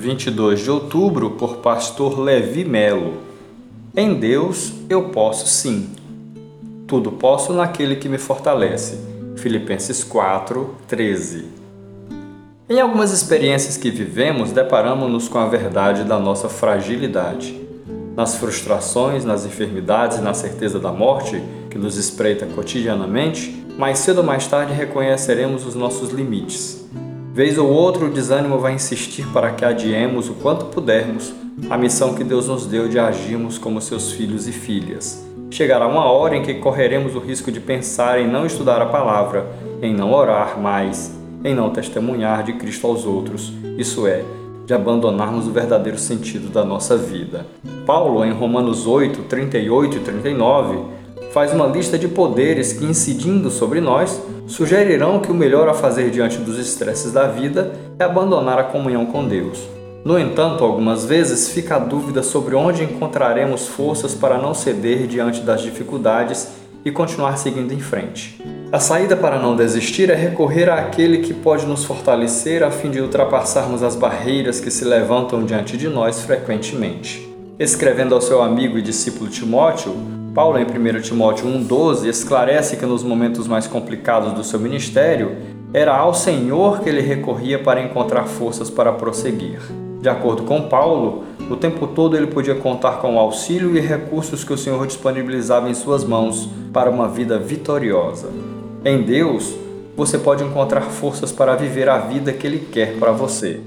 22 de outubro, por pastor Levi Melo. Em Deus eu posso sim. Tudo posso naquele que me fortalece. Filipenses 4, 13. Em algumas experiências que vivemos, deparamos-nos com a verdade da nossa fragilidade. Nas frustrações, nas enfermidades e na certeza da morte que nos espreita cotidianamente, mais cedo ou mais tarde reconheceremos os nossos limites Vez ou outro, o desânimo vai insistir para que adiemos o quanto pudermos a missão que Deus nos deu de agirmos como seus filhos e filhas. Chegará uma hora em que correremos o risco de pensar em não estudar a palavra, em não orar mais, em não testemunhar de Cristo aos outros, isso é, de abandonarmos o verdadeiro sentido da nossa vida. Paulo, em Romanos 8, 38 e 39, faz uma lista de poderes que, incidindo sobre nós, sugerirão que o melhor a fazer diante dos estresses da vida é abandonar a comunhão com Deus. No entanto, algumas vezes fica a dúvida sobre onde encontraremos forças para não ceder diante das dificuldades e continuar seguindo em frente. A saída para não desistir é recorrer àquele que pode nos fortalecer a fim de ultrapassarmos as barreiras que se levantam diante de nós frequentemente. Escrevendo ao seu amigo e discípulo Timóteo, Paulo, em 1 Timóteo 1,12, esclarece que nos momentos mais complicados do seu ministério, era ao Senhor que ele recorria para encontrar forças para prosseguir. De acordo com Paulo, o tempo todo ele podia contar com o auxílio e recursos que o Senhor disponibilizava em suas mãos para uma vida vitoriosa. Em Deus, você pode encontrar forças para viver a vida que Ele quer para você.